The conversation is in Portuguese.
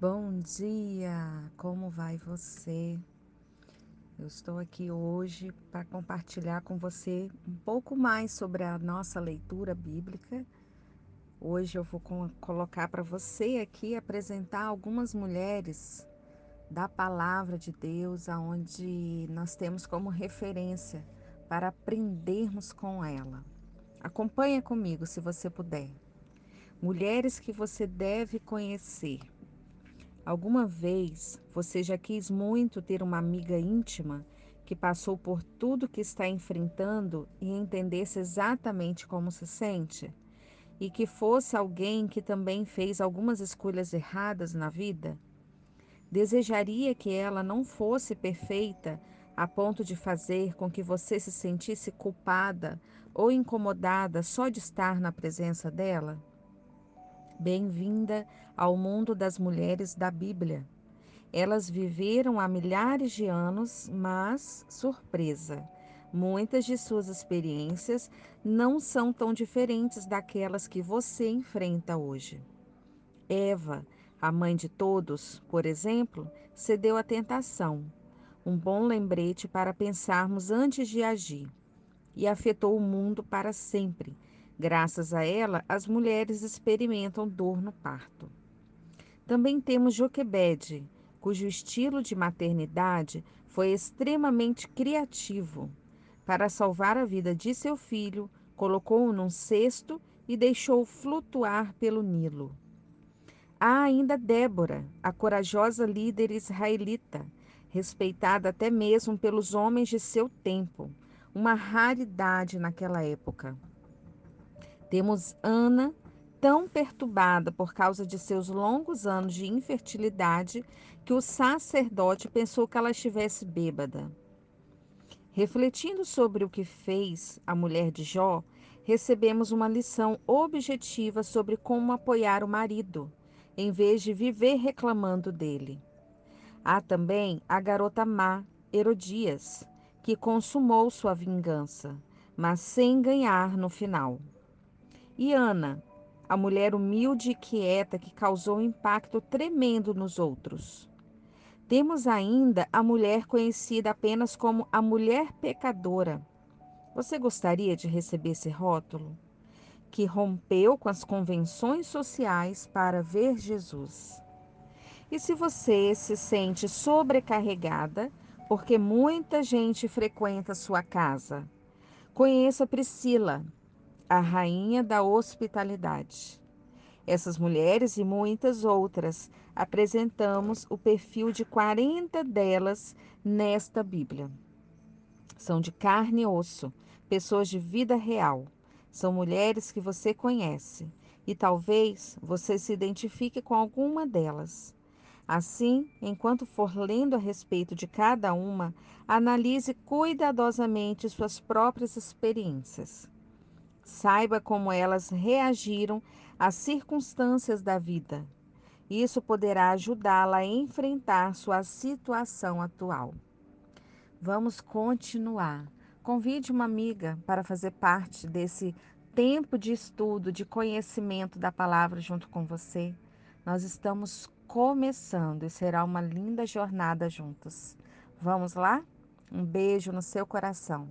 Bom dia, como vai você? Eu estou aqui hoje para compartilhar com você um pouco mais sobre a nossa leitura bíblica. Hoje eu vou colocar para você aqui apresentar algumas mulheres da palavra de Deus, aonde nós temos como referência para aprendermos com ela. Acompanha comigo, se você puder. Mulheres que você deve conhecer. Alguma vez você já quis muito ter uma amiga íntima que passou por tudo que está enfrentando e entendesse exatamente como se sente? E que fosse alguém que também fez algumas escolhas erradas na vida? Desejaria que ela não fosse perfeita a ponto de fazer com que você se sentisse culpada ou incomodada só de estar na presença dela? Bem-vinda ao mundo das mulheres da Bíblia. Elas viveram há milhares de anos, mas, surpresa, muitas de suas experiências não são tão diferentes daquelas que você enfrenta hoje. Eva, a mãe de todos, por exemplo, cedeu à tentação, um bom lembrete para pensarmos antes de agir, e afetou o mundo para sempre Graças a ela, as mulheres experimentam dor no parto. Também temos Joquebede, cujo estilo de maternidade foi extremamente criativo. Para salvar a vida de seu filho, colocou-o num cesto e deixou-o flutuar pelo Nilo. Há ainda Débora, a corajosa líder israelita, respeitada até mesmo pelos homens de seu tempo, uma raridade naquela época. Temos Ana, tão perturbada por causa de seus longos anos de infertilidade que o sacerdote pensou que ela estivesse bêbada. Refletindo sobre o que fez a mulher de Jó, recebemos uma lição objetiva sobre como apoiar o marido, em vez de viver reclamando dele. Há também a garota má, Herodias, que consumou sua vingança, mas sem ganhar no final. E Ana, a mulher humilde e quieta que causou um impacto tremendo nos outros. Temos ainda a mulher conhecida apenas como a mulher pecadora. Você gostaria de receber esse rótulo? Que rompeu com as convenções sociais para ver Jesus. E se você se sente sobrecarregada, porque muita gente frequenta sua casa, conheça Priscila, a rainha da hospitalidade. Essas mulheres e muitas outras apresentamos o perfil de 40 delas nesta Bíblia. São de carne e osso, pessoas de vida real. São mulheres que você conhece e talvez você se identifique com alguma delas. Assim, enquanto for lendo a respeito de cada uma, analise cuidadosamente suas próprias experiências. Saiba como elas reagiram às circunstâncias da vida. Isso poderá ajudá-la a enfrentar sua situação atual. Vamos continuar. Convide uma amiga para fazer parte desse tempo de estudo, de conhecimento da palavra junto com você. Nós estamos começando e será uma linda jornada juntos. Vamos lá? Um beijo no seu coração.